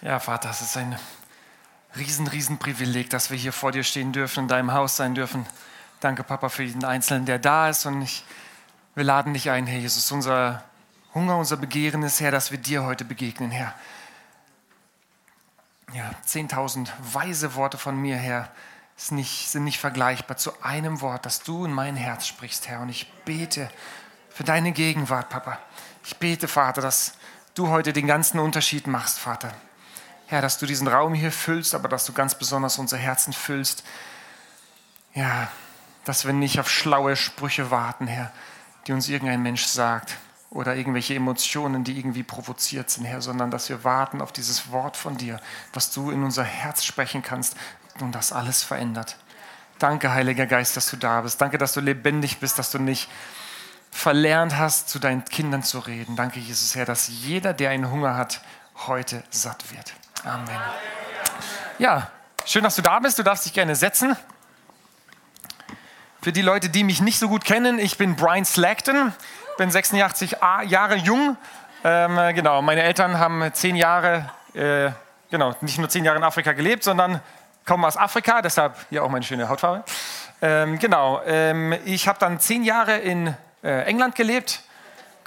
Ja, Vater, es ist ein riesen, riesen Privileg, dass wir hier vor dir stehen dürfen, in deinem Haus sein dürfen. Danke, Papa, für jeden Einzelnen, der da ist. Und ich, wir laden dich ein, Herr Jesus. Unser Hunger, unser Begehren ist, Herr, dass wir dir heute begegnen, Herr. Ja, 10.000 weise Worte von mir, Herr, nicht, sind nicht vergleichbar zu einem Wort, das du in mein Herz sprichst, Herr. Und ich bete für deine Gegenwart, Papa. Ich bete, Vater, dass du heute den ganzen Unterschied machst, Vater. Herr, dass du diesen Raum hier füllst, aber dass du ganz besonders unser Herzen füllst. Ja, dass wir nicht auf schlaue Sprüche warten, Herr, die uns irgendein Mensch sagt oder irgendwelche Emotionen, die irgendwie provoziert sind, Herr, sondern dass wir warten auf dieses Wort von dir, was du in unser Herz sprechen kannst und das alles verändert. Danke, Heiliger Geist, dass du da bist. Danke, dass du lebendig bist, dass du nicht verlernt hast, zu deinen Kindern zu reden. Danke, Jesus, Herr, dass jeder, der einen Hunger hat, heute satt wird. Amen. Ja, schön, dass du da bist. Du darfst dich gerne setzen. Für die Leute, die mich nicht so gut kennen, ich bin Brian Slackton, bin 86 Jahre jung. Ähm, genau, meine Eltern haben zehn Jahre, äh, genau, nicht nur zehn Jahre in Afrika gelebt, sondern kommen aus Afrika, deshalb hier auch meine schöne Hautfarbe. Ähm, genau, ähm, ich habe dann zehn Jahre in äh, England gelebt,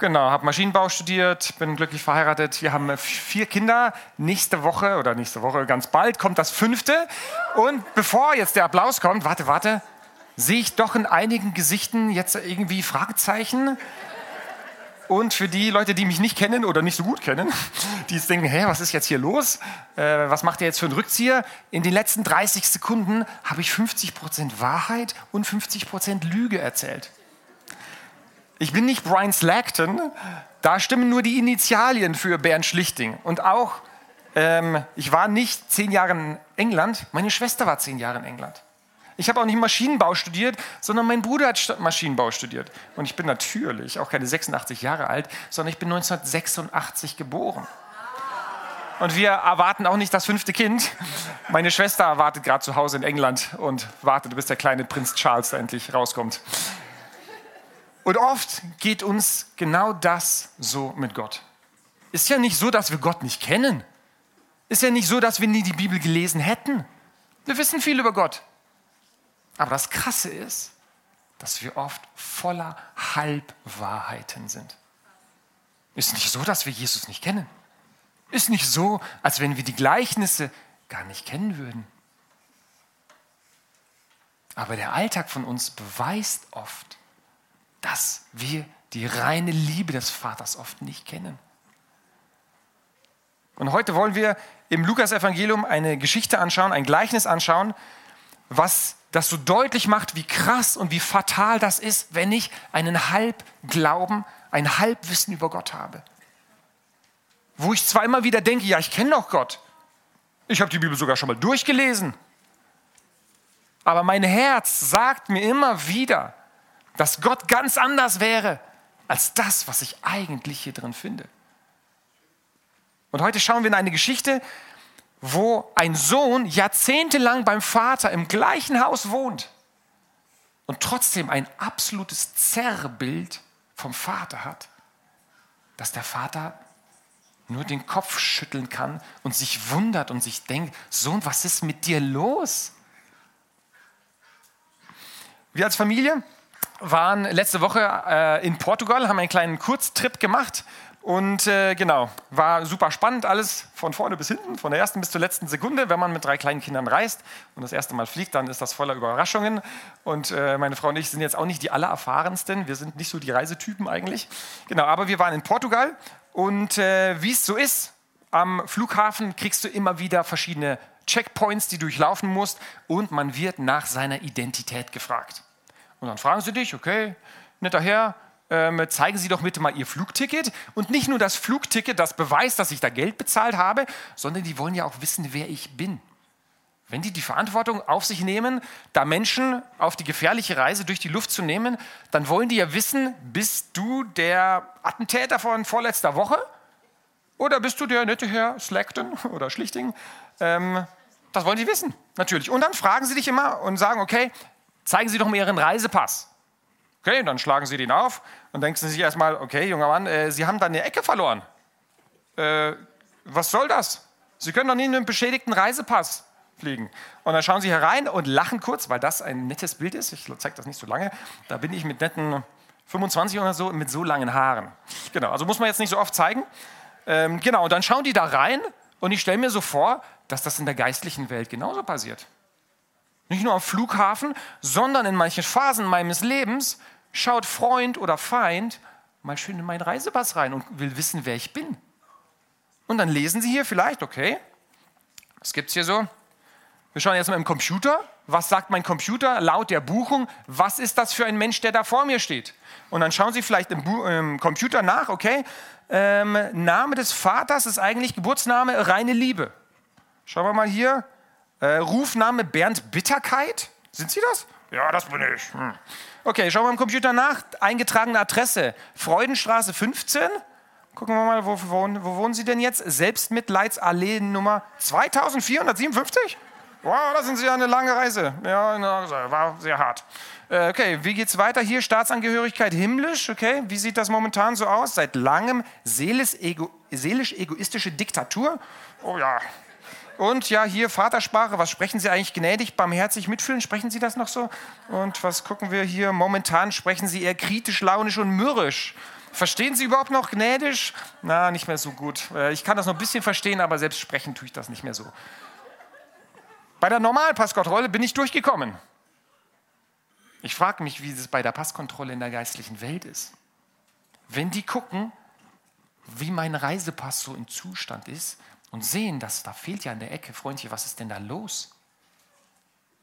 Genau, habe Maschinenbau studiert, bin glücklich verheiratet. Wir haben vier Kinder. Nächste Woche oder nächste Woche ganz bald kommt das fünfte. Und bevor jetzt der Applaus kommt, warte, warte, sehe ich doch in einigen Gesichten jetzt irgendwie Fragezeichen. Und für die Leute, die mich nicht kennen oder nicht so gut kennen, die jetzt denken, hä, was ist jetzt hier los? Äh, was macht ihr jetzt für einen Rückzieher? In den letzten 30 Sekunden habe ich 50% Wahrheit und 50% Lüge erzählt. Ich bin nicht Brian Slackton, da stimmen nur die Initialien für Bernd Schlichting. Und auch, ähm, ich war nicht zehn Jahre in England, meine Schwester war zehn Jahre in England. Ich habe auch nicht Maschinenbau studiert, sondern mein Bruder hat Maschinenbau studiert. Und ich bin natürlich auch keine 86 Jahre alt, sondern ich bin 1986 geboren. Und wir erwarten auch nicht das fünfte Kind. Meine Schwester wartet gerade zu Hause in England und wartet, bis der kleine Prinz Charles endlich rauskommt. Und oft geht uns genau das so mit Gott. Ist ja nicht so, dass wir Gott nicht kennen. Ist ja nicht so, dass wir nie die Bibel gelesen hätten. Wir wissen viel über Gott. Aber das Krasse ist, dass wir oft voller Halbwahrheiten sind. Ist nicht so, dass wir Jesus nicht kennen. Ist nicht so, als wenn wir die Gleichnisse gar nicht kennen würden. Aber der Alltag von uns beweist oft, dass wir die reine Liebe des Vaters oft nicht kennen. Und heute wollen wir im Lukas-Evangelium eine Geschichte anschauen, ein Gleichnis anschauen, was das so deutlich macht, wie krass und wie fatal das ist, wenn ich einen Halbglauben, ein Halbwissen über Gott habe. Wo ich zwar immer wieder denke, ja, ich kenne doch Gott. Ich habe die Bibel sogar schon mal durchgelesen. Aber mein Herz sagt mir immer wieder, dass Gott ganz anders wäre als das, was ich eigentlich hier drin finde. Und heute schauen wir in eine Geschichte, wo ein Sohn jahrzehntelang beim Vater im gleichen Haus wohnt und trotzdem ein absolutes Zerrbild vom Vater hat, dass der Vater nur den Kopf schütteln kann und sich wundert und sich denkt, Sohn, was ist mit dir los? Wir als Familie waren letzte Woche äh, in Portugal, haben einen kleinen Kurztrip gemacht und äh, genau, war super spannend, alles von vorne bis hinten, von der ersten bis zur letzten Sekunde. Wenn man mit drei kleinen Kindern reist und das erste Mal fliegt, dann ist das voller Überraschungen. Und äh, meine Frau und ich sind jetzt auch nicht die allererfahrensten, wir sind nicht so die Reisetypen eigentlich. Genau, aber wir waren in Portugal und äh, wie es so ist, am Flughafen kriegst du immer wieder verschiedene Checkpoints, die du durchlaufen musst und man wird nach seiner Identität gefragt. Und dann fragen sie dich, okay, netter Herr, ähm, zeigen Sie doch bitte mal Ihr Flugticket. Und nicht nur das Flugticket, das beweist, dass ich da Geld bezahlt habe, sondern die wollen ja auch wissen, wer ich bin. Wenn die die Verantwortung auf sich nehmen, da Menschen auf die gefährliche Reise durch die Luft zu nehmen, dann wollen die ja wissen, bist du der Attentäter von vorletzter Woche? Oder bist du der nette Herr Slackton oder Schlichting? Ähm, das wollen sie wissen, natürlich. Und dann fragen sie dich immer und sagen, okay, zeigen Sie doch mal Ihren Reisepass. Okay, dann schlagen Sie den auf und denken Sie sich erstmal, okay, junger Mann, äh, Sie haben da eine Ecke verloren. Äh, was soll das? Sie können doch nie in einem beschädigten Reisepass fliegen. Und dann schauen Sie herein und lachen kurz, weil das ein nettes Bild ist. Ich zeige das nicht so lange. Da bin ich mit netten 25 oder so mit so langen Haaren. Genau, also muss man jetzt nicht so oft zeigen. Ähm, genau, und dann schauen die da rein und ich stelle mir so vor, dass das in der geistlichen Welt genauso passiert. Nicht nur am Flughafen, sondern in manchen Phasen meines Lebens schaut Freund oder Feind mal schön in meinen Reisepass rein und will wissen, wer ich bin. Und dann lesen Sie hier vielleicht, okay, was gibt es hier so? Wir schauen jetzt mal im Computer. Was sagt mein Computer laut der Buchung? Was ist das für ein Mensch, der da vor mir steht? Und dann schauen Sie vielleicht im, Bu im Computer nach, okay, ähm, Name des Vaters ist eigentlich Geburtsname reine Liebe. Schauen wir mal hier. Äh, Rufname Bernd Bitterkeit. Sind Sie das? Ja, das bin ich. Hm. Okay, schauen wir im Computer nach. Eingetragene Adresse. Freudenstraße 15. Gucken wir mal, wo, wo, wo wohnen Sie denn jetzt? Selbstmitleidsallee Nummer 2457? Wow, das sind Sie ja eine lange Reise. Ja, war sehr hart. Äh, okay, wie geht's weiter? Hier Staatsangehörigkeit himmlisch. Okay, wie sieht das momentan so aus? Seit langem seelisch-egoistische Diktatur. Oh ja, und ja, hier Vatersprache, was sprechen Sie eigentlich gnädig, barmherzig, mitfühlen? Sprechen Sie das noch so? Und was gucken wir hier? Momentan sprechen Sie eher kritisch, launisch und mürrisch. Verstehen Sie überhaupt noch gnädig? Na, nicht mehr so gut. Äh, ich kann das noch ein bisschen verstehen, aber selbst sprechen tue ich das nicht mehr so. Bei der Normalpasskontrolle bin ich durchgekommen. Ich frage mich, wie es bei der Passkontrolle in der geistlichen Welt ist. Wenn die gucken, wie mein Reisepass so im Zustand ist, und sehen, dass da fehlt ja an der Ecke, Freundchen, was ist denn da los?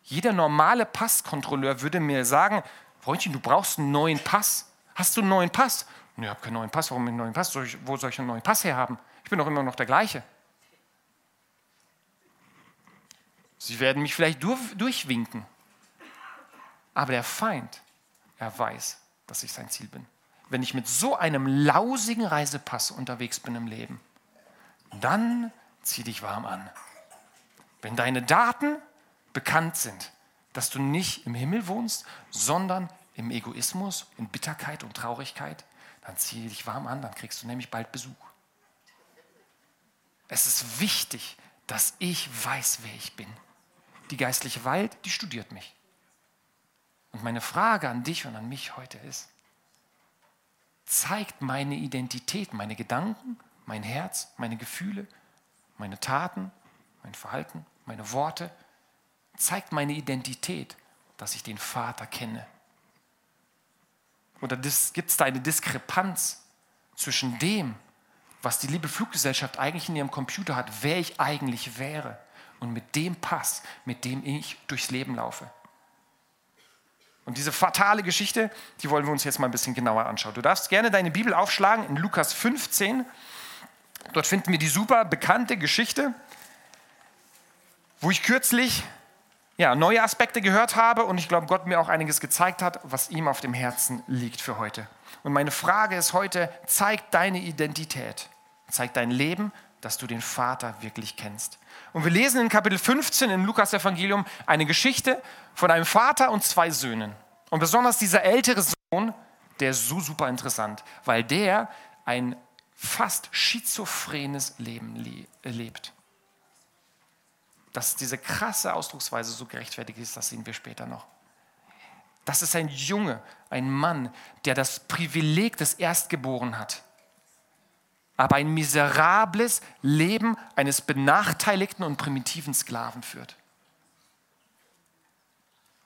Jeder normale Passkontrolleur würde mir sagen, Freundchen, du brauchst einen neuen Pass. Hast du einen neuen Pass? ich habe keinen neuen Pass. Warum einen neuen Pass? wo soll ich einen neuen Pass herhaben? Ich bin doch immer noch der gleiche. Sie werden mich vielleicht durchwinken. Aber der Feind, er weiß, dass ich sein Ziel bin. Wenn ich mit so einem lausigen Reisepass unterwegs bin im Leben, dann zieh dich warm an. Wenn deine Daten bekannt sind, dass du nicht im Himmel wohnst, sondern im Egoismus, in Bitterkeit und Traurigkeit, dann zieh dich warm an, dann kriegst du nämlich bald Besuch. Es ist wichtig, dass ich weiß, wer ich bin. Die geistliche Welt, die studiert mich. Und meine Frage an dich und an mich heute ist, zeigt meine Identität, meine Gedanken, mein Herz, meine Gefühle, meine Taten, mein Verhalten, meine Worte, zeigt meine Identität, dass ich den Vater kenne. Oder gibt es da eine Diskrepanz zwischen dem, was die liebe Fluggesellschaft eigentlich in ihrem Computer hat, wer ich eigentlich wäre, und mit dem Pass, mit dem ich durchs Leben laufe? Und diese fatale Geschichte, die wollen wir uns jetzt mal ein bisschen genauer anschauen. Du darfst gerne deine Bibel aufschlagen in Lukas 15 Dort finden wir die super bekannte Geschichte, wo ich kürzlich ja, neue Aspekte gehört habe und ich glaube, Gott mir auch einiges gezeigt hat, was ihm auf dem Herzen liegt für heute. Und meine Frage ist heute, zeig deine Identität, zeig dein Leben, dass du den Vater wirklich kennst. Und wir lesen in Kapitel 15 im Lukas-Evangelium eine Geschichte von einem Vater und zwei Söhnen. Und besonders dieser ältere Sohn, der ist so super interessant, weil der ein fast schizophrenes Leben lebt. Dass diese krasse Ausdrucksweise so gerechtfertigt ist, das sehen wir später noch. Das ist ein Junge, ein Mann, der das Privileg des Erstgeborenen hat, aber ein miserables Leben eines benachteiligten und primitiven Sklaven führt.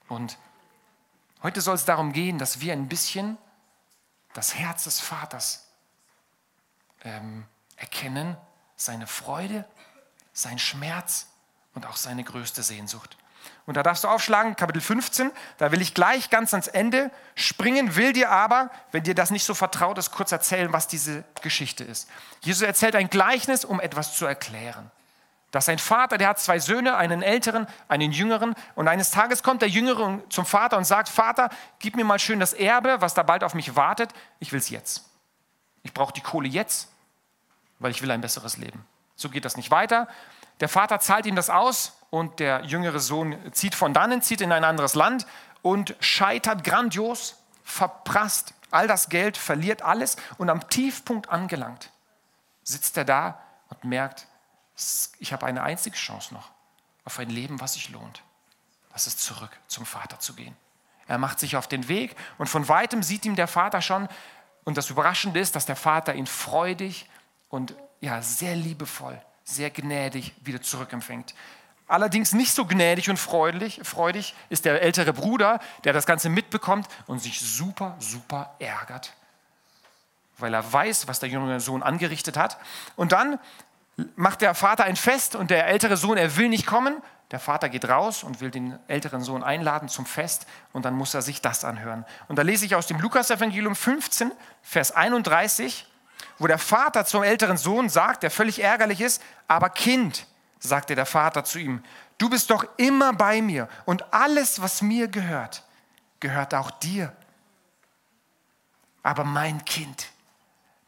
Und heute soll es darum gehen, dass wir ein bisschen das Herz des Vaters ähm, erkennen, seine Freude, sein Schmerz und auch seine größte Sehnsucht. Und da darfst du aufschlagen, Kapitel 15, da will ich gleich ganz ans Ende springen, will dir aber, wenn dir das nicht so vertraut ist, kurz erzählen, was diese Geschichte ist. Jesus erzählt ein Gleichnis, um etwas zu erklären. Dass ein Vater, der hat zwei Söhne, einen älteren, einen jüngeren, und eines Tages kommt der Jüngere zum Vater und sagt, Vater, gib mir mal schön das Erbe, was da bald auf mich wartet, ich will es jetzt. Ich brauche die Kohle jetzt weil ich will ein besseres Leben. So geht das nicht weiter. Der Vater zahlt ihm das aus und der jüngere Sohn zieht von dannen, zieht in ein anderes Land und scheitert grandios, verprasst all das Geld, verliert alles und am Tiefpunkt angelangt sitzt er da und merkt, ich habe eine einzige Chance noch auf ein Leben, was sich lohnt. Das ist zurück zum Vater zu gehen. Er macht sich auf den Weg und von weitem sieht ihm der Vater schon. Und das Überraschende ist, dass der Vater ihn freudig und ja, sehr liebevoll, sehr gnädig wieder zurückempfängt. Allerdings nicht so gnädig und freudig, freudig ist der ältere Bruder, der das Ganze mitbekommt und sich super, super ärgert, weil er weiß, was der junge Sohn angerichtet hat. Und dann macht der Vater ein Fest und der ältere Sohn, er will nicht kommen. Der Vater geht raus und will den älteren Sohn einladen zum Fest und dann muss er sich das anhören. Und da lese ich aus dem Lukas-Evangelium 15, Vers 31, wo der Vater zum älteren Sohn sagt, der völlig ärgerlich ist, aber Kind, sagte der Vater zu ihm, du bist doch immer bei mir und alles, was mir gehört, gehört auch dir. Aber mein Kind,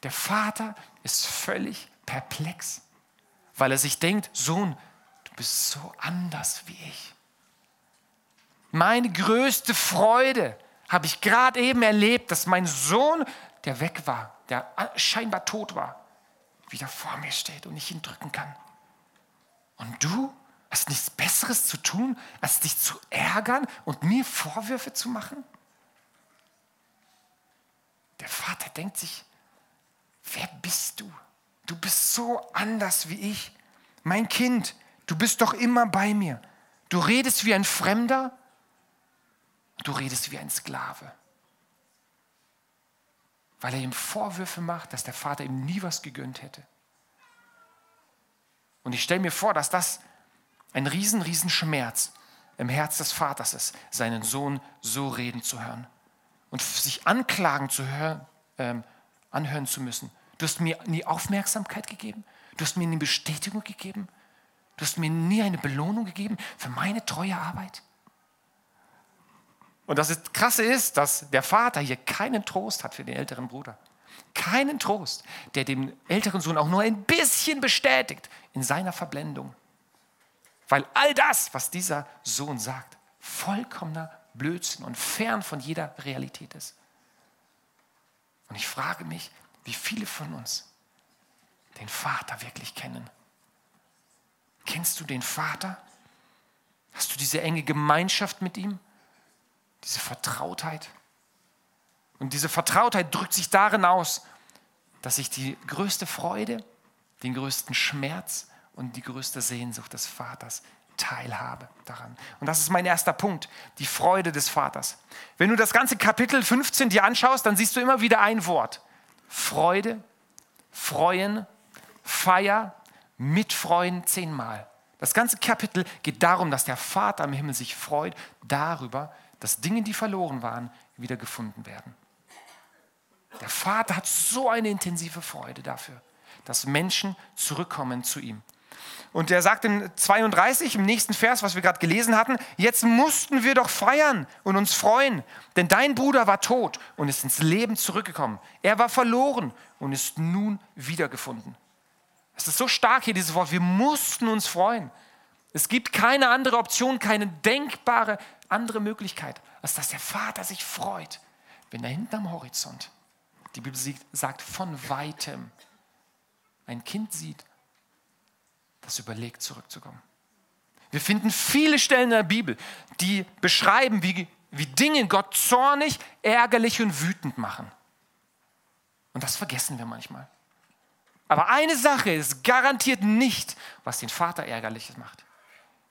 der Vater ist völlig perplex weil er sich denkt, Sohn, du bist so anders wie ich. Meine größte Freude habe ich gerade eben erlebt, dass mein Sohn, der weg war, der scheinbar tot war, wieder vor mir steht und ich ihn drücken kann. Und du hast nichts Besseres zu tun, als dich zu ärgern und mir Vorwürfe zu machen? Der Vater denkt sich, wer bist du? du bist so anders wie ich. Mein Kind, du bist doch immer bei mir. Du redest wie ein Fremder, du redest wie ein Sklave. Weil er ihm Vorwürfe macht, dass der Vater ihm nie was gegönnt hätte. Und ich stelle mir vor, dass das ein riesen, riesen Schmerz im Herz des Vaters ist, seinen Sohn so reden zu hören und sich anklagen zu hören, ähm, anhören zu müssen Du hast mir nie Aufmerksamkeit gegeben. Du hast mir nie Bestätigung gegeben. Du hast mir nie eine Belohnung gegeben für meine treue Arbeit. Und das Krasse ist, dass der Vater hier keinen Trost hat für den älteren Bruder. Keinen Trost, der dem älteren Sohn auch nur ein bisschen bestätigt in seiner Verblendung. Weil all das, was dieser Sohn sagt, vollkommener Blödsinn und fern von jeder Realität ist. Und ich frage mich, wie viele von uns den Vater wirklich kennen. Kennst du den Vater? Hast du diese enge Gemeinschaft mit ihm? Diese Vertrautheit? Und diese Vertrautheit drückt sich darin aus, dass ich die größte Freude, den größten Schmerz und die größte Sehnsucht des Vaters teilhabe daran. Und das ist mein erster Punkt, die Freude des Vaters. Wenn du das ganze Kapitel 15 dir anschaust, dann siehst du immer wieder ein Wort. Freude, Freuen, Feier, Mitfreuen zehnmal. Das ganze Kapitel geht darum, dass der Vater im Himmel sich freut darüber, dass Dinge, die verloren waren, wieder gefunden werden. Der Vater hat so eine intensive Freude dafür, dass Menschen zurückkommen zu ihm. Und er sagt in 32, im nächsten Vers, was wir gerade gelesen hatten, jetzt mussten wir doch feiern und uns freuen, denn dein Bruder war tot und ist ins Leben zurückgekommen. Er war verloren und ist nun wiedergefunden. Es ist so stark hier dieses Wort, wir mussten uns freuen. Es gibt keine andere Option, keine denkbare andere Möglichkeit, als dass der Vater sich freut, wenn da hinten am Horizont, die Bibel sagt, von weitem ein Kind sieht, das überlegt, zurückzukommen. Wir finden viele Stellen in der Bibel, die beschreiben, wie, wie Dinge Gott zornig, ärgerlich und wütend machen. Und das vergessen wir manchmal. Aber eine Sache ist garantiert nicht, was den Vater ärgerliches macht.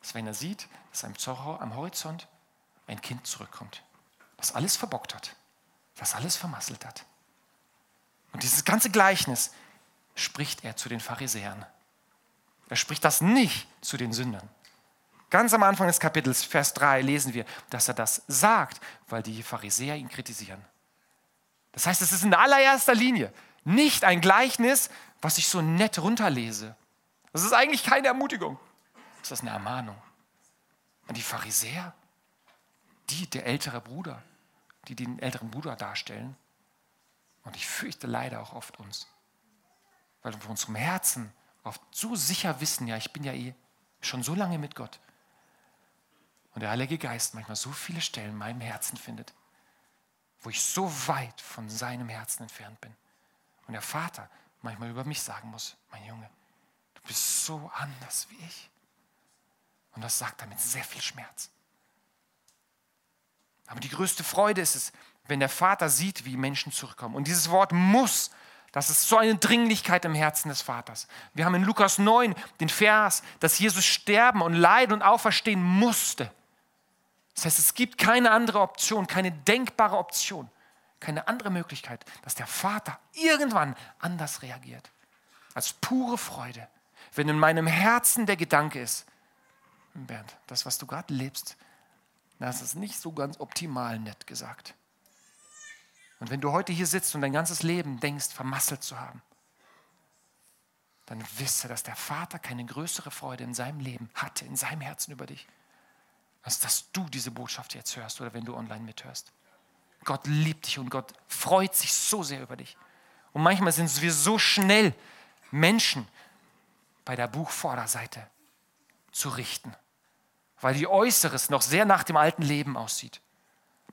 Das ist, wenn er sieht, dass am Horizont ein Kind zurückkommt, das alles verbockt hat, das alles vermasselt hat. Und dieses ganze Gleichnis spricht er zu den Pharisäern. Er spricht das nicht zu den Sündern. Ganz am Anfang des Kapitels, Vers 3, lesen wir, dass er das sagt, weil die Pharisäer ihn kritisieren. Das heißt, es ist in allererster Linie nicht ein Gleichnis, was ich so nett runterlese. Das ist eigentlich keine Ermutigung. Das ist eine Ermahnung. Und die Pharisäer, die, der ältere Bruder, die den älteren Bruder darstellen, und ich fürchte leider auch oft uns, weil wir von unserem Herzen oft so sicher wissen, ja, ich bin ja eh schon so lange mit Gott. Und der Heilige Geist manchmal so viele Stellen in meinem Herzen findet, wo ich so weit von seinem Herzen entfernt bin. Und der Vater manchmal über mich sagen muss, mein Junge, du du bist so anders wie ich. Und das sagt er mit sehr viel Schmerz. Aber die größte Freude ist es, wenn der Vater sieht, wie Menschen zurückkommen. Und dieses Wort muss, das ist so eine Dringlichkeit im Herzen des Vaters. Wir haben in Lukas 9 den Vers, dass Jesus sterben und leiden und auferstehen musste. Das heißt, es gibt keine andere Option, keine denkbare Option, keine andere Möglichkeit, dass der Vater irgendwann anders reagiert. Als pure Freude. Wenn in meinem Herzen der Gedanke ist, Bernd, das, was du gerade lebst, das ist nicht so ganz optimal nett gesagt. Und wenn du heute hier sitzt und dein ganzes Leben denkst, vermasselt zu haben, dann wisse, dass der Vater keine größere Freude in seinem Leben hatte, in seinem Herzen über dich, als dass du diese Botschaft jetzt hörst oder wenn du online mithörst. Gott liebt dich und Gott freut sich so sehr über dich. Und manchmal sind wir so schnell, Menschen bei der Buchvorderseite zu richten weil ihr Äußeres noch sehr nach dem alten Leben aussieht.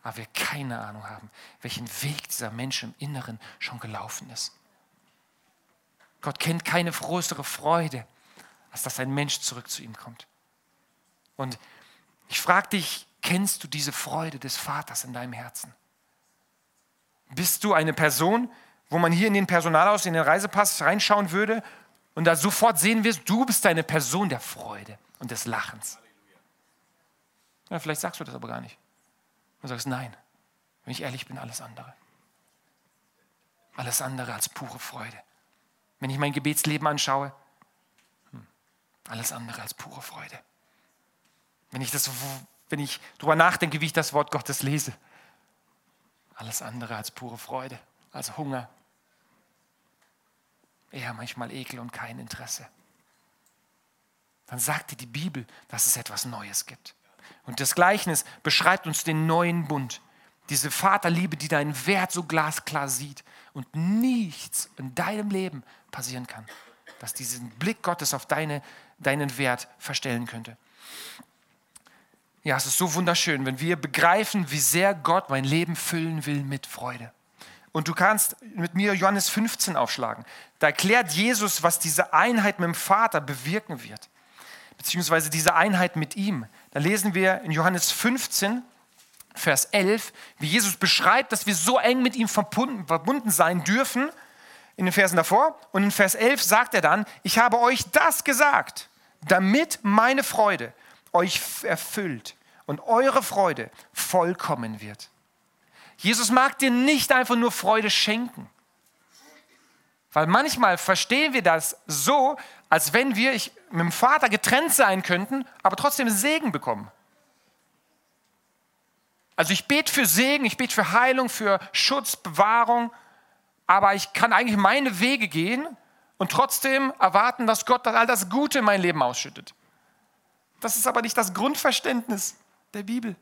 Aber wir keine Ahnung haben, welchen Weg dieser Mensch im Inneren schon gelaufen ist. Gott kennt keine größere Freude, als dass ein Mensch zurück zu ihm kommt. Und ich frage dich, kennst du diese Freude des Vaters in deinem Herzen? Bist du eine Person, wo man hier in den Personalaus, in den Reisepass reinschauen würde und da sofort sehen wirst, du bist eine Person der Freude und des Lachens? Ja, vielleicht sagst du das aber gar nicht. Du sagst, nein, wenn ich ehrlich bin, alles andere. Alles andere als pure Freude. Wenn ich mein Gebetsleben anschaue, hm, alles andere als pure Freude. Wenn ich, das, wenn ich darüber nachdenke, wie ich das Wort Gottes lese, alles andere als pure Freude, als Hunger. Eher manchmal Ekel und kein Interesse. Dann sagte die Bibel, dass es etwas Neues gibt. Und das Gleichnis beschreibt uns den neuen Bund. Diese Vaterliebe, die deinen Wert so glasklar sieht und nichts in deinem Leben passieren kann, dass diesen Blick Gottes auf deine, deinen Wert verstellen könnte. Ja, es ist so wunderschön, wenn wir begreifen, wie sehr Gott mein Leben füllen will mit Freude. Und du kannst mit mir Johannes 15 aufschlagen. Da erklärt Jesus, was diese Einheit mit dem Vater bewirken wird beziehungsweise diese Einheit mit ihm. Da lesen wir in Johannes 15, Vers 11, wie Jesus beschreibt, dass wir so eng mit ihm verbunden, verbunden sein dürfen, in den Versen davor. Und in Vers 11 sagt er dann, ich habe euch das gesagt, damit meine Freude euch erfüllt und eure Freude vollkommen wird. Jesus mag dir nicht einfach nur Freude schenken. Weil manchmal verstehen wir das so, als wenn wir ich, mit dem Vater getrennt sein könnten, aber trotzdem Segen bekommen. Also ich bete für Segen, ich bete für Heilung, für Schutz, Bewahrung, aber ich kann eigentlich meine Wege gehen und trotzdem erwarten, dass Gott all das Gute in mein Leben ausschüttet. Das ist aber nicht das Grundverständnis der Bibel.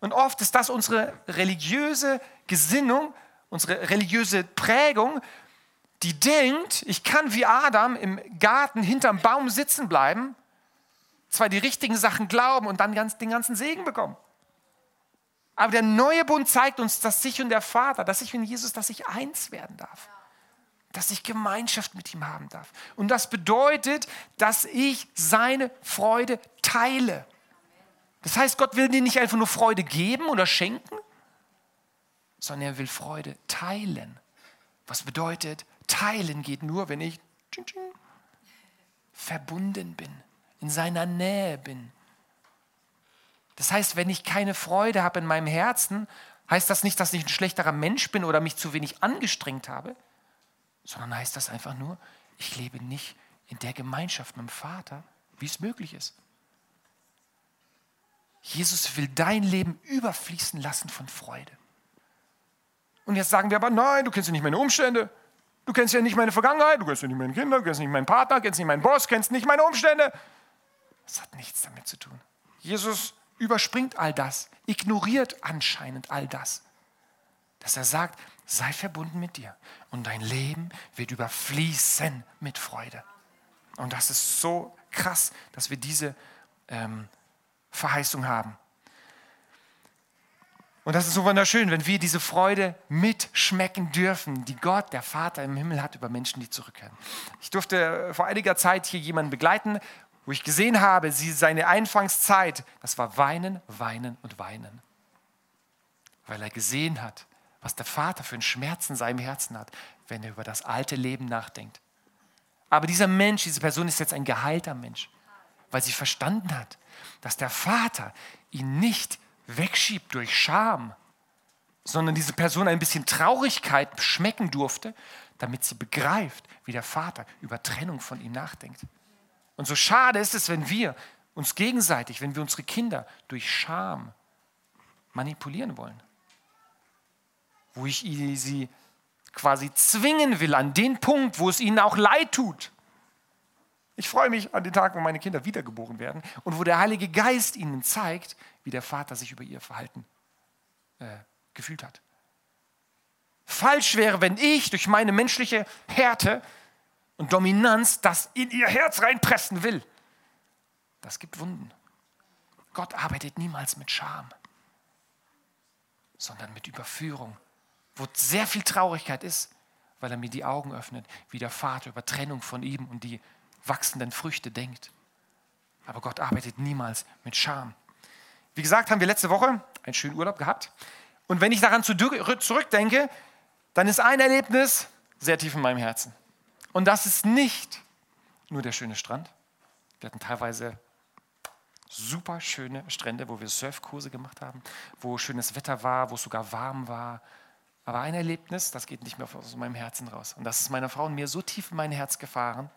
Und oft ist das unsere religiöse Gesinnung, unsere religiöse Prägung, die denkt, ich kann wie Adam im Garten hinterm Baum sitzen bleiben, zwar die richtigen Sachen glauben und dann ganz, den ganzen Segen bekommen. Aber der neue Bund zeigt uns, dass ich und der Vater, dass ich und Jesus, dass ich eins werden darf. Dass ich Gemeinschaft mit ihm haben darf. Und das bedeutet, dass ich seine Freude teile. Das heißt, Gott will dir nicht einfach nur Freude geben oder schenken, sondern er will Freude teilen. Was bedeutet, Teilen geht nur, wenn ich verbunden bin, in seiner Nähe bin. Das heißt, wenn ich keine Freude habe in meinem Herzen, heißt das nicht, dass ich ein schlechterer Mensch bin oder mich zu wenig angestrengt habe, sondern heißt das einfach nur, ich lebe nicht in der Gemeinschaft mit dem Vater, wie es möglich ist. Jesus will dein Leben überfließen lassen von Freude. Und jetzt sagen wir aber, nein, du kennst ja nicht meine Umstände. Du kennst ja nicht meine Vergangenheit, du kennst ja nicht meine Kinder, du kennst nicht meinen Partner, du kennst nicht meinen Boss, kennst nicht meine Umstände. Das hat nichts damit zu tun. Jesus überspringt all das, ignoriert anscheinend all das. Dass er sagt, sei verbunden mit dir und dein Leben wird überfließen mit Freude. Und das ist so krass, dass wir diese ähm, Verheißung haben. Und das ist so wunderschön, wenn wir diese Freude mitschmecken dürfen, die Gott, der Vater im Himmel hat über Menschen, die zurückkehren. Ich durfte vor einiger Zeit hier jemanden begleiten, wo ich gesehen habe, sie, seine Einfangszeit, das war weinen, weinen und weinen. Weil er gesehen hat, was der Vater für einen Schmerz in seinem Herzen hat, wenn er über das alte Leben nachdenkt. Aber dieser Mensch, diese Person ist jetzt ein geheilter Mensch, weil sie verstanden hat, dass der Vater ihn nicht wegschiebt durch Scham, sondern diese Person ein bisschen Traurigkeit schmecken durfte, damit sie begreift, wie der Vater über Trennung von ihm nachdenkt. Und so schade ist es, wenn wir uns gegenseitig, wenn wir unsere Kinder durch Scham manipulieren wollen, wo ich sie quasi zwingen will an den Punkt, wo es ihnen auch leid tut. Ich freue mich an den Tag, wo meine Kinder wiedergeboren werden und wo der Heilige Geist ihnen zeigt, wie der Vater sich über ihr Verhalten äh, gefühlt hat. Falsch wäre, wenn ich durch meine menschliche Härte und Dominanz das in ihr Herz reinpressen will. Das gibt Wunden. Gott arbeitet niemals mit Scham, sondern mit Überführung, wo sehr viel Traurigkeit ist, weil er mir die Augen öffnet, wie der Vater über Trennung von ihm und die wachsenden Früchte denkt. Aber Gott arbeitet niemals mit Scham. Wie gesagt, haben wir letzte Woche einen schönen Urlaub gehabt. Und wenn ich daran zurückdenke, dann ist ein Erlebnis sehr tief in meinem Herzen. Und das ist nicht nur der schöne Strand. Wir hatten teilweise super schöne Strände, wo wir Surfkurse gemacht haben, wo schönes Wetter war, wo es sogar warm war. Aber ein Erlebnis, das geht nicht mehr aus meinem Herzen raus. Und das ist meiner Frau und mir so tief in mein Herz gefahren.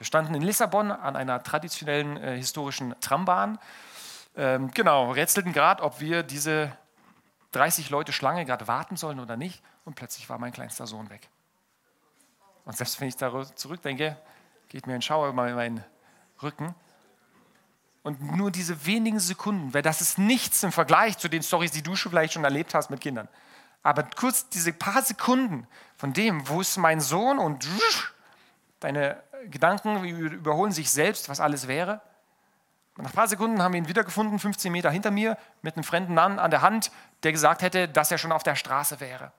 Wir standen in Lissabon an einer traditionellen äh, historischen Trambahn ähm, genau, rätselten gerade, ob wir diese 30 Leute Schlange gerade warten sollen oder nicht. Und plötzlich war mein kleinster Sohn weg. Und selbst wenn ich da zurückdenke, geht mir ein Schauer über meinen Rücken. Und nur diese wenigen Sekunden, weil das ist nichts im Vergleich zu den Stories, die du schon vielleicht schon erlebt hast mit Kindern. Aber kurz diese paar Sekunden von dem, wo ist mein Sohn und deine Gedanken überholen sich selbst, was alles wäre. Und nach ein paar Sekunden haben wir ihn wiedergefunden, 15 Meter hinter mir, mit einem fremden Mann an der Hand, der gesagt hätte, dass er schon auf der Straße wäre.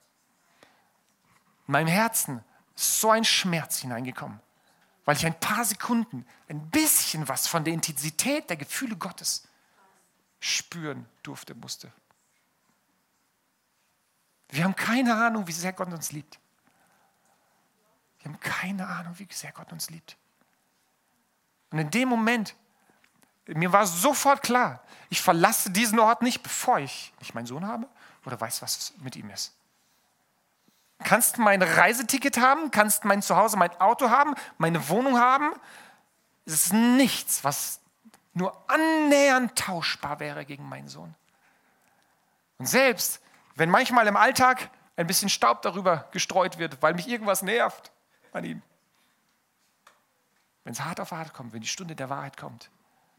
In meinem Herzen ist so ein Schmerz hineingekommen, weil ich ein paar Sekunden ein bisschen was von der Intensität der Gefühle Gottes spüren durfte, musste. Wir haben keine Ahnung, wie sehr Gott uns liebt. Wir haben keine Ahnung, wie sehr Gott uns liebt. Und in dem Moment mir war sofort klar, ich verlasse diesen Ort nicht, bevor ich nicht meinen Sohn habe oder weiß, was mit ihm ist. Kannst mein Reiseticket haben, kannst mein Zuhause, mein Auto haben, meine Wohnung haben. Es ist nichts, was nur annähernd tauschbar wäre gegen meinen Sohn. Und selbst wenn manchmal im Alltag ein bisschen Staub darüber gestreut wird, weil mich irgendwas nervt an ihm, wenn es hart auf hart kommt, wenn die Stunde der Wahrheit kommt,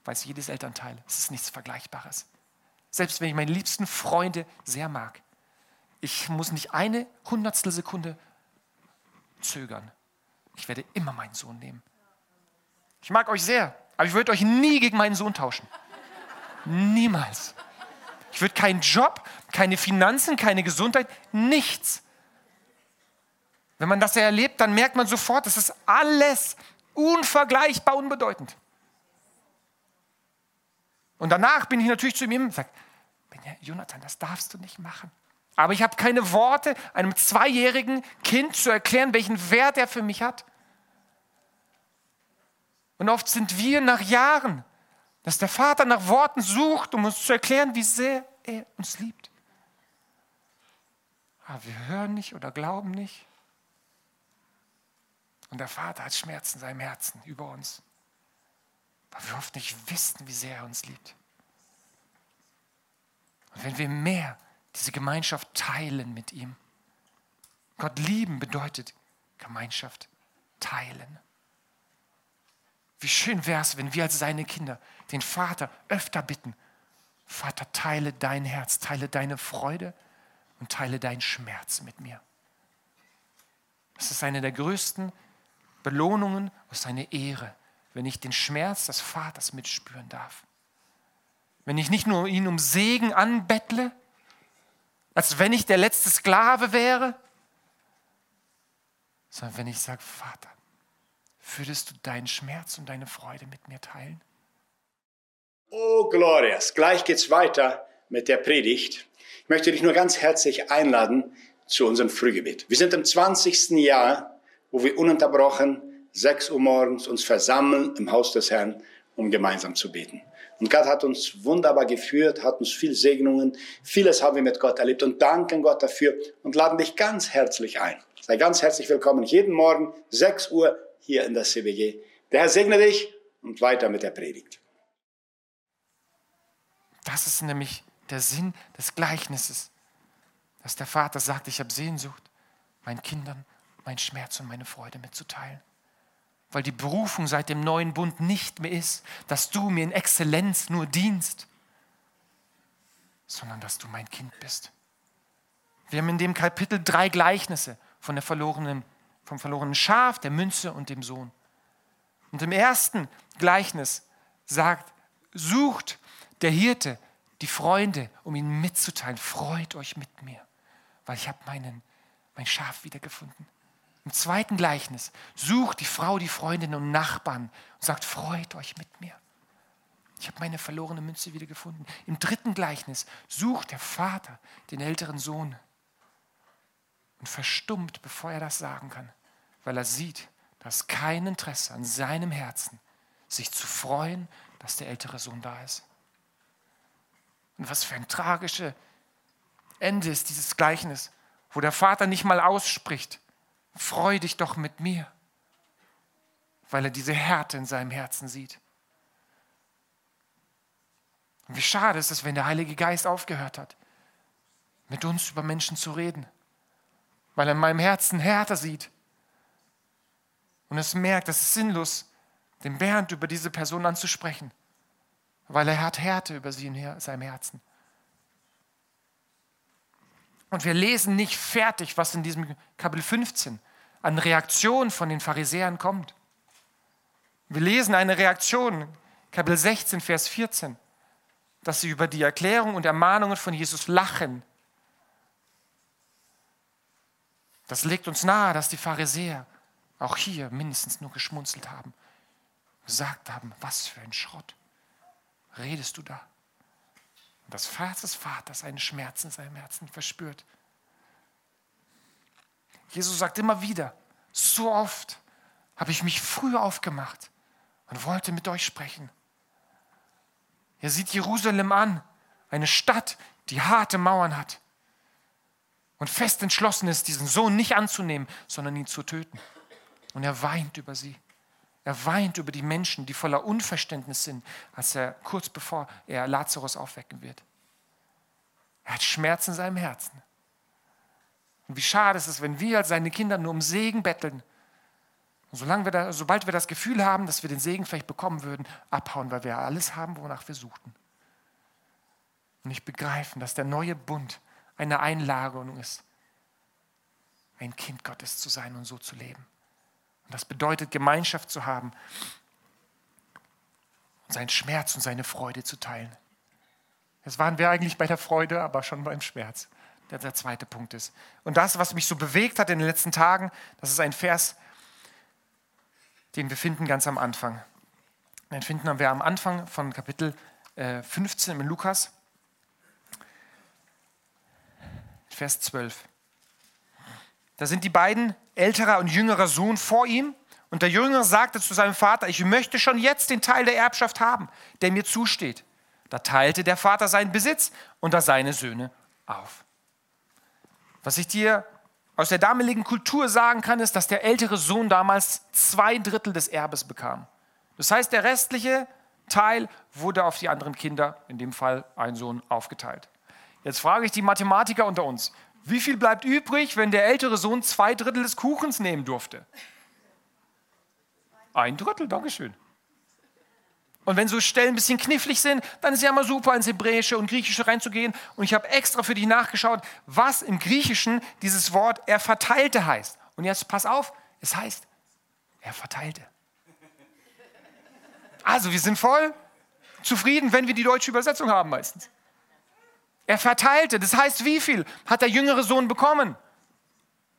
weiß jedes Elternteil, es ist nichts Vergleichbares. Selbst wenn ich meine liebsten Freunde sehr mag, ich muss nicht eine Hundertstel Sekunde zögern. Ich werde immer meinen Sohn nehmen. Ich mag euch sehr, aber ich würde euch nie gegen meinen Sohn tauschen. Niemals. Ich würde keinen Job, keine Finanzen, keine Gesundheit, nichts. Wenn man das erlebt, dann merkt man sofort, das ist alles unvergleichbar unbedeutend. Und danach bin ich natürlich zu ihm und sage, Jonathan, das darfst du nicht machen. Aber ich habe keine Worte, einem zweijährigen Kind zu erklären, welchen Wert er für mich hat. Und oft sind wir nach Jahren, dass der Vater nach Worten sucht, um uns zu erklären, wie sehr er uns liebt. Aber wir hören nicht oder glauben nicht. Und der Vater hat Schmerzen in seinem Herzen über uns weil wir oft nicht wissen, wie sehr er uns liebt. Und wenn wir mehr diese Gemeinschaft teilen mit ihm, Gott lieben bedeutet Gemeinschaft teilen. Wie schön wäre es, wenn wir als seine Kinder den Vater öfter bitten, Vater, teile dein Herz, teile deine Freude und teile deinen Schmerz mit mir. Das ist eine der größten Belohnungen und seine Ehre, wenn ich den Schmerz des Vaters mitspüren darf. Wenn ich nicht nur ihn um Segen anbettle, als wenn ich der letzte Sklave wäre, sondern wenn ich sage, Vater, würdest du deinen Schmerz und deine Freude mit mir teilen? Oh, Glorias, gleich geht's weiter mit der Predigt. Ich möchte dich nur ganz herzlich einladen zu unserem Frühgebet. Wir sind im 20. Jahr, wo wir ununterbrochen 6 Uhr morgens uns versammeln im Haus des Herrn, um gemeinsam zu beten. Und Gott hat uns wunderbar geführt, hat uns viel Segnungen, vieles haben wir mit Gott erlebt und danken Gott dafür und laden dich ganz herzlich ein. Sei ganz herzlich willkommen jeden Morgen 6 Uhr hier in der CBG. Der Herr segne dich und weiter mit der Predigt. Das ist nämlich der Sinn des Gleichnisses, dass der Vater sagt, ich habe Sehnsucht, meinen Kindern meinen Schmerz und meine Freude mitzuteilen. Weil die Berufung seit dem neuen Bund nicht mehr ist, dass du mir in Exzellenz nur dienst, sondern dass du mein Kind bist. Wir haben in dem Kapitel drei Gleichnisse von der verlorenen, vom verlorenen Schaf, der Münze und dem Sohn. Und im ersten Gleichnis sagt, sucht der Hirte die Freunde, um ihnen mitzuteilen, freut euch mit mir, weil ich habe mein Schaf wiedergefunden. Im zweiten Gleichnis sucht die Frau die Freundinnen und Nachbarn und sagt, freut euch mit mir. Ich habe meine verlorene Münze wiedergefunden. Im dritten Gleichnis sucht der Vater den älteren Sohn und verstummt, bevor er das sagen kann, weil er sieht, dass kein Interesse an seinem Herzen, sich zu freuen, dass der ältere Sohn da ist. Und was für ein tragisches Ende ist dieses Gleichnis, wo der Vater nicht mal ausspricht, freu dich doch mit mir, weil er diese Härte in seinem Herzen sieht. Und wie schade ist es, wenn der Heilige Geist aufgehört hat, mit uns über Menschen zu reden weil er in meinem Herzen Härte sieht. Und es merkt, es ist sinnlos, den Bernd über diese Person anzusprechen, weil er hat Härte über sie in seinem Herzen. Und wir lesen nicht fertig, was in diesem Kapitel 15 an Reaktion von den Pharisäern kommt. Wir lesen eine Reaktion, Kapitel 16, Vers 14, dass sie über die Erklärung und Ermahnungen von Jesus lachen Das legt uns nahe, dass die Pharisäer auch hier mindestens nur geschmunzelt haben, gesagt haben, was für ein Schrott redest du da? Das Herz des Vaters einen Schmerz in seinem Herzen verspürt. Jesus sagt immer wieder, so oft habe ich mich früh aufgemacht und wollte mit euch sprechen. Er sieht Jerusalem an, eine Stadt, die harte Mauern hat und fest entschlossen ist, diesen Sohn nicht anzunehmen, sondern ihn zu töten. Und er weint über sie. Er weint über die Menschen, die voller Unverständnis sind, als er kurz bevor er Lazarus aufwecken wird. Er hat Schmerz in seinem Herzen. Und wie schade ist es, wenn wir als seine Kinder nur um Segen betteln. Und solange wir da, sobald wir das Gefühl haben, dass wir den Segen vielleicht bekommen würden, abhauen, weil wir alles haben, wonach wir suchten. Und nicht begreifen, dass der neue Bund eine Einlagerung ist, ein Kind Gottes zu sein und so zu leben. Das bedeutet, Gemeinschaft zu haben und seinen Schmerz und seine Freude zu teilen. Jetzt waren wir eigentlich bei der Freude, aber schon beim Schmerz, der der zweite Punkt ist. Und das, was mich so bewegt hat in den letzten Tagen, das ist ein Vers, den wir finden ganz am Anfang. Den finden wir am Anfang von Kapitel 15 äh, in Lukas. Vers 12. Da sind die beiden, älterer und jüngerer Sohn, vor ihm. Und der Jüngere sagte zu seinem Vater, ich möchte schon jetzt den Teil der Erbschaft haben, der mir zusteht. Da teilte der Vater seinen Besitz unter seine Söhne auf. Was ich dir aus der damaligen Kultur sagen kann, ist, dass der ältere Sohn damals zwei Drittel des Erbes bekam. Das heißt, der restliche Teil wurde auf die anderen Kinder, in dem Fall ein Sohn, aufgeteilt. Jetzt frage ich die Mathematiker unter uns, wie viel bleibt übrig, wenn der ältere Sohn zwei Drittel des Kuchens nehmen durfte? Ein Drittel, Dankeschön. Und wenn so Stellen ein bisschen knifflig sind, dann ist ja immer super, ins Hebräische und Griechische reinzugehen. Und ich habe extra für dich nachgeschaut, was im Griechischen dieses Wort er verteilte heißt. Und jetzt pass auf, es heißt, er verteilte. Also wir sind voll zufrieden, wenn wir die deutsche Übersetzung haben meistens. Er verteilte. Das heißt, wie viel hat der jüngere Sohn bekommen?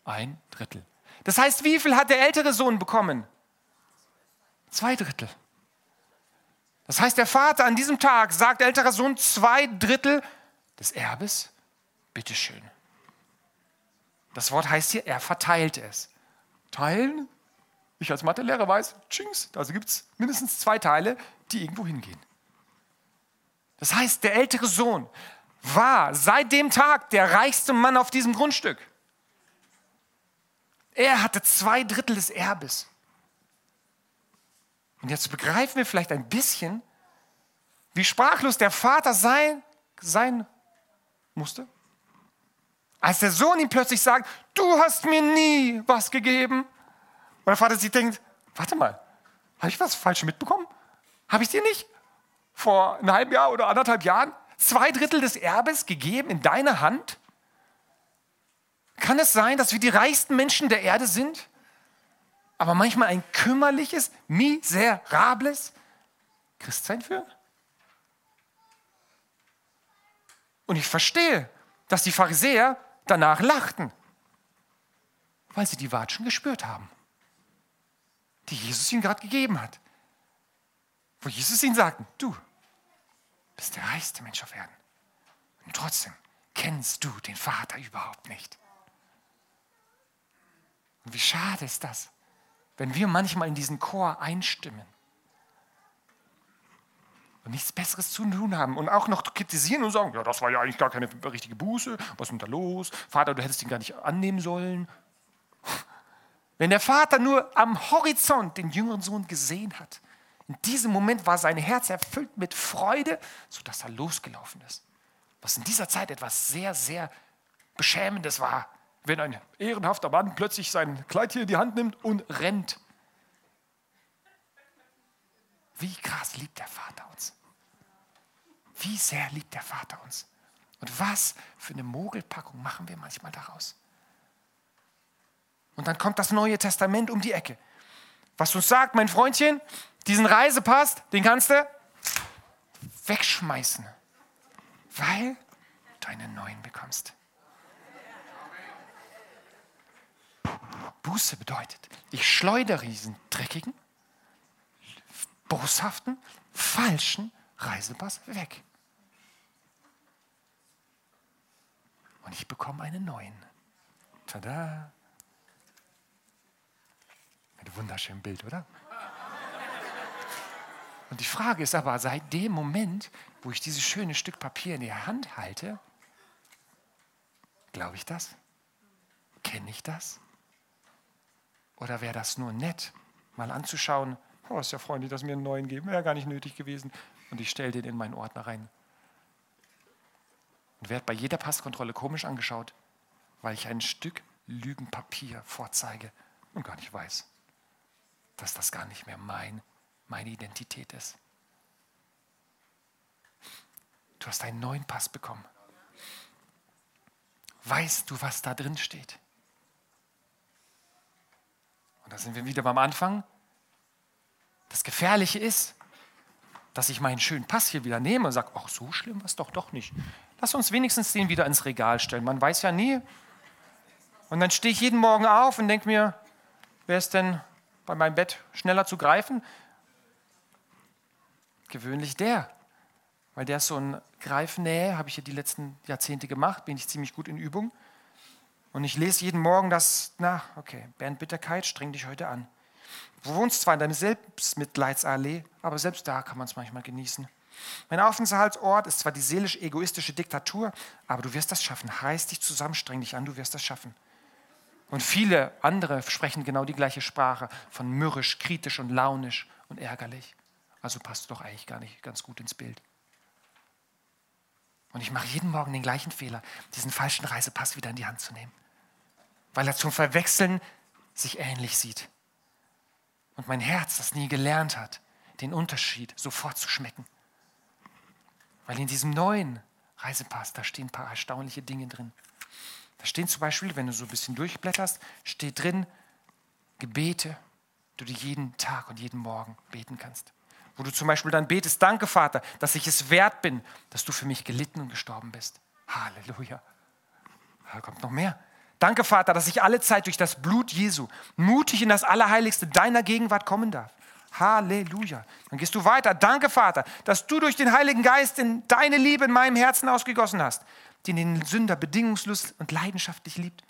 Ein Drittel. Das heißt, wie viel hat der ältere Sohn bekommen? Zwei Drittel. Das heißt, der Vater an diesem Tag sagt, älterer Sohn, zwei Drittel des Erbes, bitteschön. Das Wort heißt hier, er verteilt es. Teilen? Ich als Mathelehrer weiß, tschings, also gibt es mindestens zwei Teile, die irgendwo hingehen. Das heißt, der ältere Sohn war seit dem Tag der reichste Mann auf diesem Grundstück. Er hatte zwei Drittel des Erbes. Und jetzt begreifen wir vielleicht ein bisschen, wie sprachlos der Vater sein, sein musste. Als der Sohn ihm plötzlich sagt, du hast mir nie was gegeben. Und der Vater sich denkt, warte mal, habe ich was falsch mitbekommen? Habe ich dir nicht vor einem halben Jahr oder anderthalb Jahren zwei Drittel des Erbes gegeben in deine Hand? Kann es sein, dass wir die reichsten Menschen der Erde sind, aber manchmal ein kümmerliches, miserables Christsein führen? Und ich verstehe, dass die Pharisäer danach lachten, weil sie die Watschen gespürt haben, die Jesus ihnen gerade gegeben hat. Wo Jesus ihnen sagte, du bist der reichste Mensch auf Erden. Und trotzdem kennst du den Vater überhaupt nicht. Und wie schade ist das, wenn wir manchmal in diesen Chor einstimmen und nichts Besseres zu tun haben und auch noch kritisieren und sagen, ja, das war ja eigentlich gar keine richtige Buße, was ist denn da los? Vater, du hättest ihn gar nicht annehmen sollen. Wenn der Vater nur am Horizont den jüngeren Sohn gesehen hat, in diesem Moment war sein Herz erfüllt mit Freude, sodass er losgelaufen ist. Was in dieser Zeit etwas sehr, sehr Beschämendes war wenn ein ehrenhafter Mann plötzlich sein Kleid hier in die Hand nimmt und rennt. Wie krass liebt der Vater uns. Wie sehr liebt der Vater uns. Und was für eine Mogelpackung machen wir manchmal daraus. Und dann kommt das Neue Testament um die Ecke. Was uns sagt, mein Freundchen, diesen Reisepass, den kannst du wegschmeißen, weil du einen neuen bekommst. Buße bedeutet, ich schleudere diesen dreckigen, boshaften, falschen Reisepass weg. Und ich bekomme einen neuen. Tada! Ein wunderschönes Bild, oder? Und die Frage ist aber, seit dem Moment, wo ich dieses schöne Stück Papier in der Hand halte, glaube ich das? Kenne ich das? Oder wäre das nur nett, mal anzuschauen, oh, ist ja freundlich, dass mir einen neuen geben, wäre gar nicht nötig gewesen. Und ich stelle den in meinen Ordner rein. Und werde bei jeder Passkontrolle komisch angeschaut, weil ich ein Stück Lügenpapier vorzeige und gar nicht weiß, dass das gar nicht mehr mein, meine Identität ist. Du hast einen neuen Pass bekommen. Weißt du, was da drin steht? Und da sind wir wieder beim Anfang. Das Gefährliche ist, dass ich meinen schönen Pass hier wieder nehme und sage, ach, so schlimm war es doch doch nicht. Lass uns wenigstens den wieder ins Regal stellen. Man weiß ja nie. Und dann stehe ich jeden Morgen auf und denke mir, wer ist denn bei meinem Bett schneller zu greifen? Gewöhnlich der. Weil der ist so ein Greifnähe, habe ich ja die letzten Jahrzehnte gemacht, bin ich ziemlich gut in Übung. Und ich lese jeden Morgen das, na, okay, Bernd Bitterkeit, streng dich heute an. Du wohnst zwar in deinem Selbstmitleidsallee, aber selbst da kann man es manchmal genießen. Mein Aufenthaltsort ist zwar die seelisch-egoistische Diktatur, aber du wirst das schaffen. Reiß dich zusammen, streng dich an, du wirst das schaffen. Und viele andere sprechen genau die gleiche Sprache von mürrisch, kritisch und launisch und ärgerlich. Also passt doch eigentlich gar nicht ganz gut ins Bild. Und ich mache jeden Morgen den gleichen Fehler, diesen falschen Reisepass wieder in die Hand zu nehmen weil er zum Verwechseln sich ähnlich sieht. Und mein Herz, das nie gelernt hat, den Unterschied sofort zu schmecken. Weil in diesem neuen Reisepass, da stehen ein paar erstaunliche Dinge drin. Da stehen zum Beispiel, wenn du so ein bisschen durchblätterst, steht drin Gebete, die du jeden Tag und jeden Morgen beten kannst. Wo du zum Beispiel dann betest, danke Vater, dass ich es wert bin, dass du für mich gelitten und gestorben bist. Halleluja. Da kommt noch mehr. Danke, Vater, dass ich alle Zeit durch das Blut Jesu mutig in das Allerheiligste deiner Gegenwart kommen darf. Halleluja. Dann gehst du weiter. Danke, Vater, dass du durch den Heiligen Geist in deine Liebe in meinem Herzen ausgegossen hast, die den Sünder bedingungslos und leidenschaftlich liebt.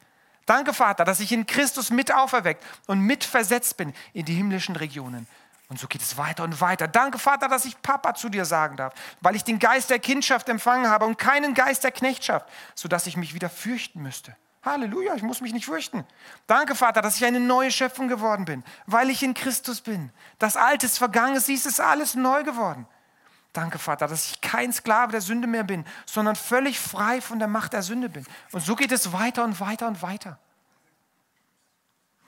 Danke, Vater, dass ich in Christus mit auferweckt und mit versetzt bin in die himmlischen Regionen. Und so geht es weiter und weiter. Danke, Vater, dass ich Papa zu dir sagen darf, weil ich den Geist der Kindschaft empfangen habe und keinen Geist der Knechtschaft, sodass ich mich wieder fürchten müsste. Halleluja, ich muss mich nicht fürchten. Danke, Vater, dass ich eine neue Schöpfung geworden bin, weil ich in Christus bin. Das Alte ist vergangen, es ist alles neu geworden. Danke, Vater, dass ich kein Sklave der Sünde mehr bin, sondern völlig frei von der Macht der Sünde bin. Und so geht es weiter und weiter und weiter.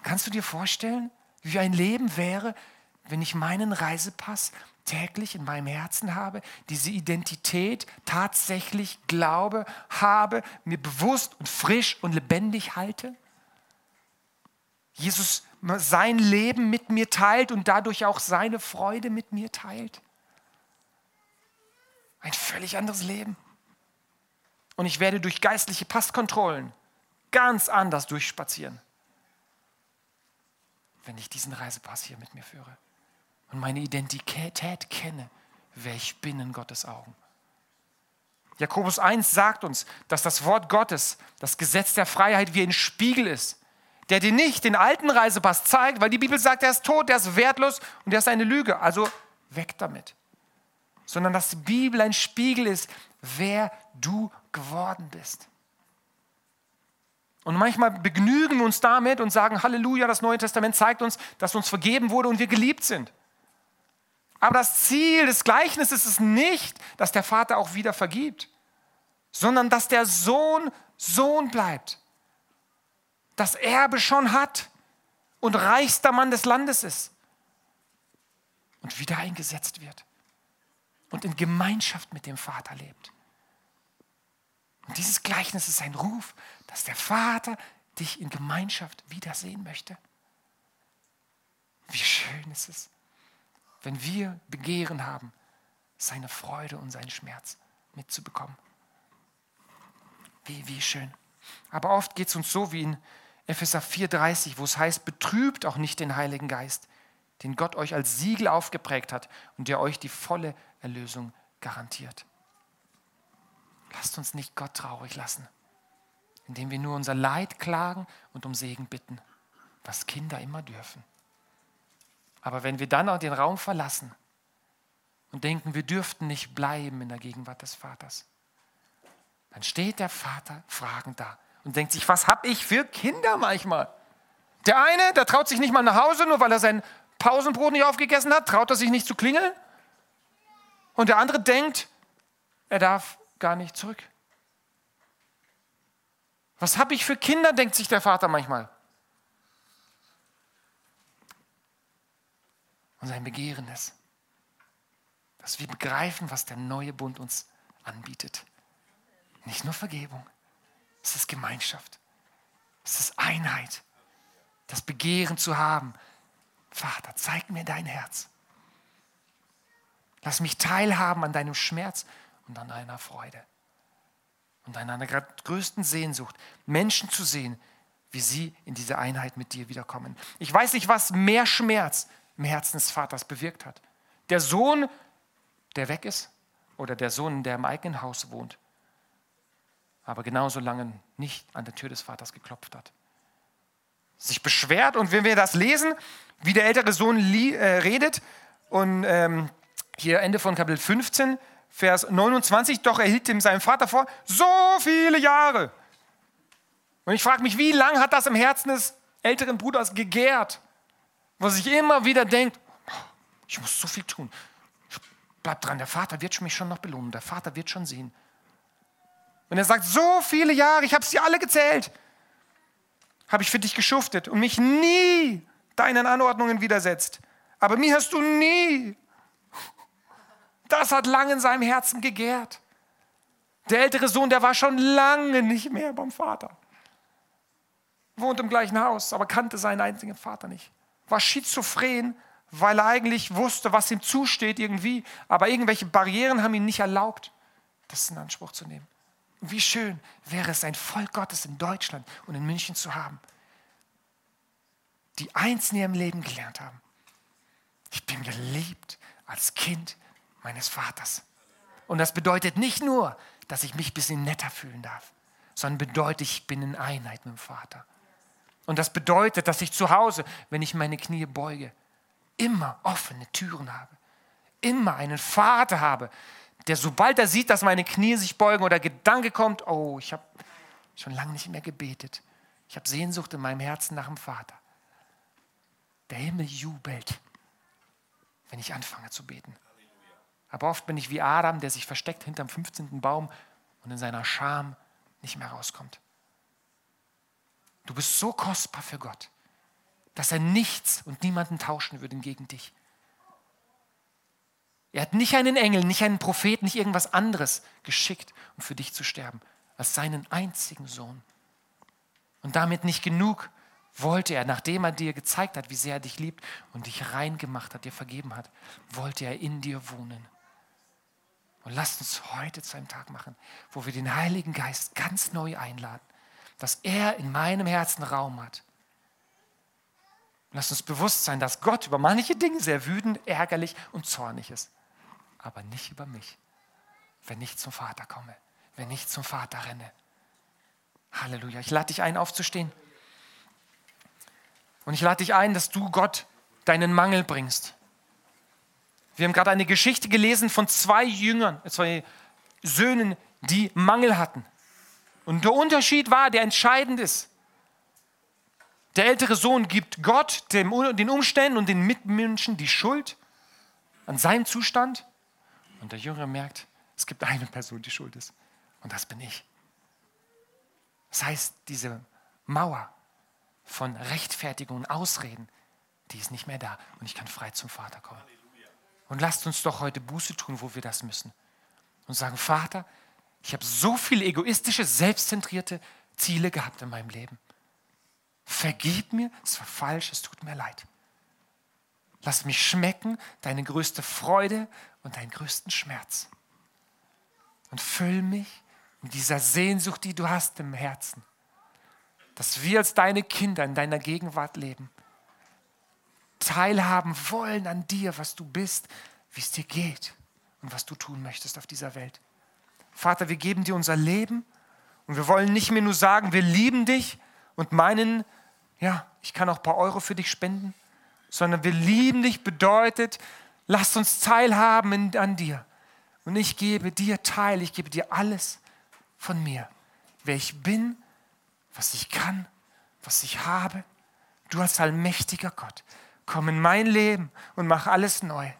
Kannst du dir vorstellen, wie ein Leben wäre, wenn ich meinen Reisepass täglich in meinem Herzen habe, diese Identität tatsächlich glaube, habe, mir bewusst und frisch und lebendig halte? Jesus sein Leben mit mir teilt und dadurch auch seine Freude mit mir teilt. Ein völlig anderes Leben. Und ich werde durch geistliche Passkontrollen ganz anders durchspazieren, wenn ich diesen Reisepass hier mit mir führe und meine Identität kenne, wer ich bin in Gottes Augen. Jakobus 1 sagt uns, dass das Wort Gottes, das Gesetz der Freiheit, wie ein Spiegel ist, der dir nicht den alten Reisepass zeigt, weil die Bibel sagt, er ist tot, er ist wertlos und er ist eine Lüge. Also weg damit. Sondern dass die Bibel ein Spiegel ist, wer du geworden bist. Und manchmal begnügen wir uns damit und sagen, Halleluja, das Neue Testament zeigt uns, dass uns vergeben wurde und wir geliebt sind. Aber das Ziel des Gleichnisses ist nicht, dass der Vater auch wieder vergibt, sondern dass der Sohn Sohn bleibt, das Erbe schon hat und reichster Mann des Landes ist und wieder eingesetzt wird und in Gemeinschaft mit dem Vater lebt. Und dieses Gleichnis ist ein Ruf, dass der Vater dich in Gemeinschaft wiedersehen möchte. Wie schön ist es wenn wir Begehren haben, seine Freude und seinen Schmerz mitzubekommen. Wie, wie schön. Aber oft geht es uns so wie in Epheser 4,30, wo es heißt: Betrübt auch nicht den Heiligen Geist, den Gott euch als Siegel aufgeprägt hat und der euch die volle Erlösung garantiert. Lasst uns nicht Gott traurig lassen, indem wir nur unser Leid klagen und um Segen bitten, was Kinder immer dürfen. Aber wenn wir dann auch den Raum verlassen und denken, wir dürften nicht bleiben in der Gegenwart des Vaters, dann steht der Vater fragend da und denkt sich, was habe ich für Kinder manchmal? Der eine, der traut sich nicht mal nach Hause, nur weil er sein Pausenbrot nicht aufgegessen hat, traut er sich nicht zu klingeln. Und der andere denkt, er darf gar nicht zurück. Was habe ich für Kinder, denkt sich der Vater manchmal. und sein Begehren ist. Dass wir begreifen, was der neue Bund uns anbietet. Nicht nur Vergebung, es ist Gemeinschaft, es ist Einheit, das Begehren zu haben. Vater, zeig mir dein Herz. Lass mich teilhaben an deinem Schmerz und an deiner Freude und an deiner größten Sehnsucht, Menschen zu sehen, wie sie in diese Einheit mit dir wiederkommen. Ich weiß nicht, was mehr Schmerz im Herzen des Vaters bewirkt hat. Der Sohn, der weg ist, oder der Sohn, der im eigenen Haus wohnt, aber genauso lange nicht an der Tür des Vaters geklopft hat. Sich beschwert und wenn wir das lesen, wie der ältere Sohn äh, redet, und ähm, hier Ende von Kapitel 15, Vers 29, doch er hielt ihm seinem Vater vor, so viele Jahre. Und ich frage mich, wie lange hat das im Herzen des älteren Bruders gegärt? wo sich immer wieder denkt, ich muss so viel tun. Bleib dran, der Vater wird mich schon noch belohnen, der Vater wird schon sehen. Und er sagt, so viele Jahre, ich habe sie alle gezählt, habe ich für dich geschuftet und mich nie deinen Anordnungen widersetzt. Aber mir hast du nie. Das hat lange in seinem Herzen gegärt. Der ältere Sohn, der war schon lange nicht mehr beim Vater. Wohnt im gleichen Haus, aber kannte seinen einzigen Vater nicht war schizophren, weil er eigentlich wusste, was ihm zusteht irgendwie, aber irgendwelche Barrieren haben ihn nicht erlaubt, das in Anspruch zu nehmen. Wie schön wäre es, ein Volk Gottes in Deutschland und in München zu haben, die eins in ihrem Leben gelernt haben. Ich bin geliebt als Kind meines Vaters. Und das bedeutet nicht nur, dass ich mich ein bisschen netter fühlen darf, sondern bedeutet, ich bin in Einheit mit dem Vater. Und das bedeutet, dass ich zu Hause, wenn ich meine Knie beuge, immer offene Türen habe. Immer einen Vater habe, der sobald er sieht, dass meine Knie sich beugen oder Gedanke kommt, oh, ich habe schon lange nicht mehr gebetet. Ich habe Sehnsucht in meinem Herzen nach dem Vater. Der Himmel jubelt, wenn ich anfange zu beten. Aber oft bin ich wie Adam, der sich versteckt hinterm 15. Baum und in seiner Scham nicht mehr rauskommt. Du bist so kostbar für Gott, dass er nichts und niemanden tauschen würde gegen dich. Er hat nicht einen Engel, nicht einen Propheten, nicht irgendwas anderes geschickt, um für dich zu sterben, als seinen einzigen Sohn. Und damit nicht genug wollte er, nachdem er dir gezeigt hat, wie sehr er dich liebt und dich rein gemacht hat, dir vergeben hat, wollte er in dir wohnen. Und lasst uns heute zu einem Tag machen, wo wir den Heiligen Geist ganz neu einladen, dass er in meinem Herzen Raum hat. Lasst uns bewusst sein, dass Gott über manche Dinge sehr wütend, ärgerlich und zornig ist, aber nicht über mich, wenn ich zum Vater komme, wenn ich zum Vater renne. Halleluja. Ich lade dich ein, aufzustehen. Und ich lade dich ein, dass du Gott deinen Mangel bringst. Wir haben gerade eine Geschichte gelesen von zwei Jüngern, zwei Söhnen, die Mangel hatten. Und der Unterschied war, der entscheidend ist. Der ältere Sohn gibt Gott, dem, den Umständen und den Mitmenschen die Schuld an seinem Zustand. Und der Jüngere merkt, es gibt eine Person, die schuld ist. Und das bin ich. Das heißt, diese Mauer von Rechtfertigung und Ausreden, die ist nicht mehr da. Und ich kann frei zum Vater kommen. Und lasst uns doch heute Buße tun, wo wir das müssen. Und sagen, Vater, ich habe so viele egoistische, selbstzentrierte Ziele gehabt in meinem Leben. Vergib mir, es war falsch, es tut mir leid. Lass mich schmecken deine größte Freude und deinen größten Schmerz. Und füll mich mit dieser Sehnsucht, die du hast im Herzen, dass wir als deine Kinder in deiner Gegenwart leben teilhaben wollen an dir, was du bist, wie es dir geht und was du tun möchtest auf dieser Welt. Vater, wir geben dir unser Leben und wir wollen nicht mehr nur sagen, wir lieben dich und meinen, ja, ich kann auch ein paar Euro für dich spenden, sondern wir lieben dich bedeutet, lasst uns teilhaben in, an dir. Und ich gebe dir Teil, ich gebe dir alles von mir, wer ich bin, was ich kann, was ich habe. Du als allmächtiger Gott, komm in mein Leben und mach alles neu.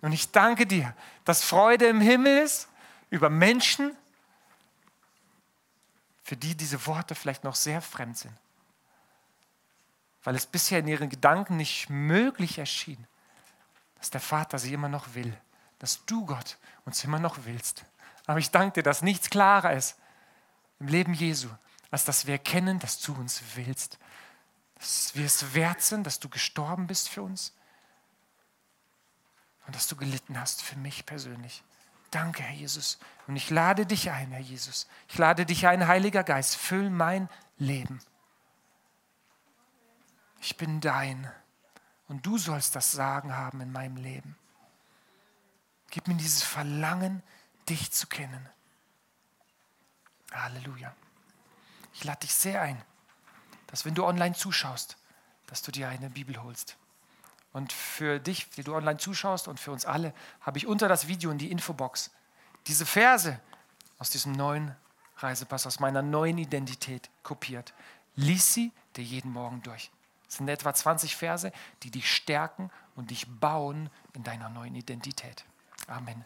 Und ich danke dir, dass Freude im Himmel ist über Menschen, für die diese Worte vielleicht noch sehr fremd sind. Weil es bisher in ihren Gedanken nicht möglich erschien, dass der Vater sie immer noch will, dass du Gott uns immer noch willst. Aber ich danke dir, dass nichts klarer ist im Leben Jesu, als dass wir erkennen, dass du uns willst dass wir es wert sind, dass du gestorben bist für uns und dass du gelitten hast für mich persönlich. Danke, Herr Jesus. Und ich lade dich ein, Herr Jesus. Ich lade dich ein, Heiliger Geist, füll mein Leben. Ich bin dein und du sollst das Sagen haben in meinem Leben. Gib mir dieses Verlangen, dich zu kennen. Halleluja. Ich lade dich sehr ein dass wenn du online zuschaust, dass du dir eine Bibel holst. Und für dich, die du online zuschaust und für uns alle, habe ich unter das Video in die Infobox diese Verse aus diesem neuen Reisepass, aus meiner neuen Identität kopiert. Lies sie dir jeden Morgen durch. Es sind etwa 20 Verse, die dich stärken und dich bauen in deiner neuen Identität. Amen.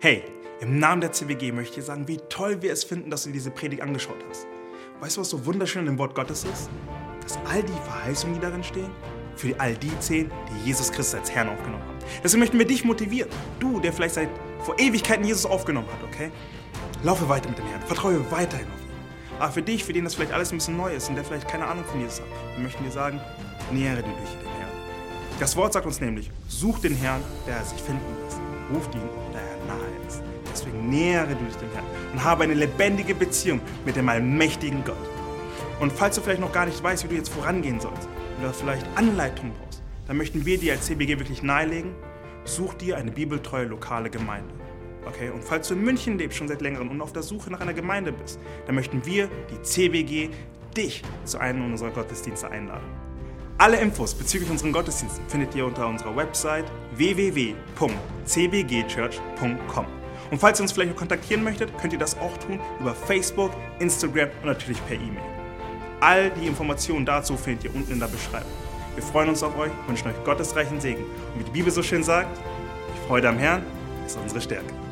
Hey, im Namen der CWG möchte ich dir sagen, wie toll wir es finden, dass du diese Predigt angeschaut hast. Weißt du, was so wunderschön im Wort Gottes ist? Dass all die Verheißungen, die darin stehen, für all die zählen, die Jesus Christus als Herrn aufgenommen haben. Deswegen möchten wir dich motivieren. Du, der vielleicht seit vor Ewigkeiten Jesus aufgenommen hat, okay? Laufe weiter mit dem Herrn. Vertraue weiterhin auf ihn. Aber für dich, für den das vielleicht alles ein bisschen neu ist und der vielleicht keine Ahnung von Jesus hat, wir möchten dir sagen, nähere dich den Herrn. Das Wort sagt uns nämlich, such den Herrn, der er sich finden lässt. ruft ihn, da er. Deswegen nähere du dich dem Herrn und habe eine lebendige Beziehung mit dem allmächtigen Gott. Und falls du vielleicht noch gar nicht weißt, wie du jetzt vorangehen sollst oder vielleicht Anleitung brauchst, dann möchten wir dir als CBG wirklich nahelegen, such dir eine bibeltreue lokale Gemeinde. Okay, und falls du in München lebst, schon seit längerem und auf der Suche nach einer Gemeinde bist, dann möchten wir, die CBG, dich zu einem unserer Gottesdienste einladen. Alle Infos bezüglich unseren Gottesdiensten findet ihr unter unserer Website www.cbgchurch.com. Und falls ihr uns vielleicht kontaktieren möchtet, könnt ihr das auch tun über Facebook, Instagram und natürlich per E-Mail. All die Informationen dazu findet ihr unten in der Beschreibung. Wir freuen uns auf euch, wünschen euch Gottes reichen Segen. Und wie die Bibel so schön sagt, die Freude am Herrn ist unsere Stärke.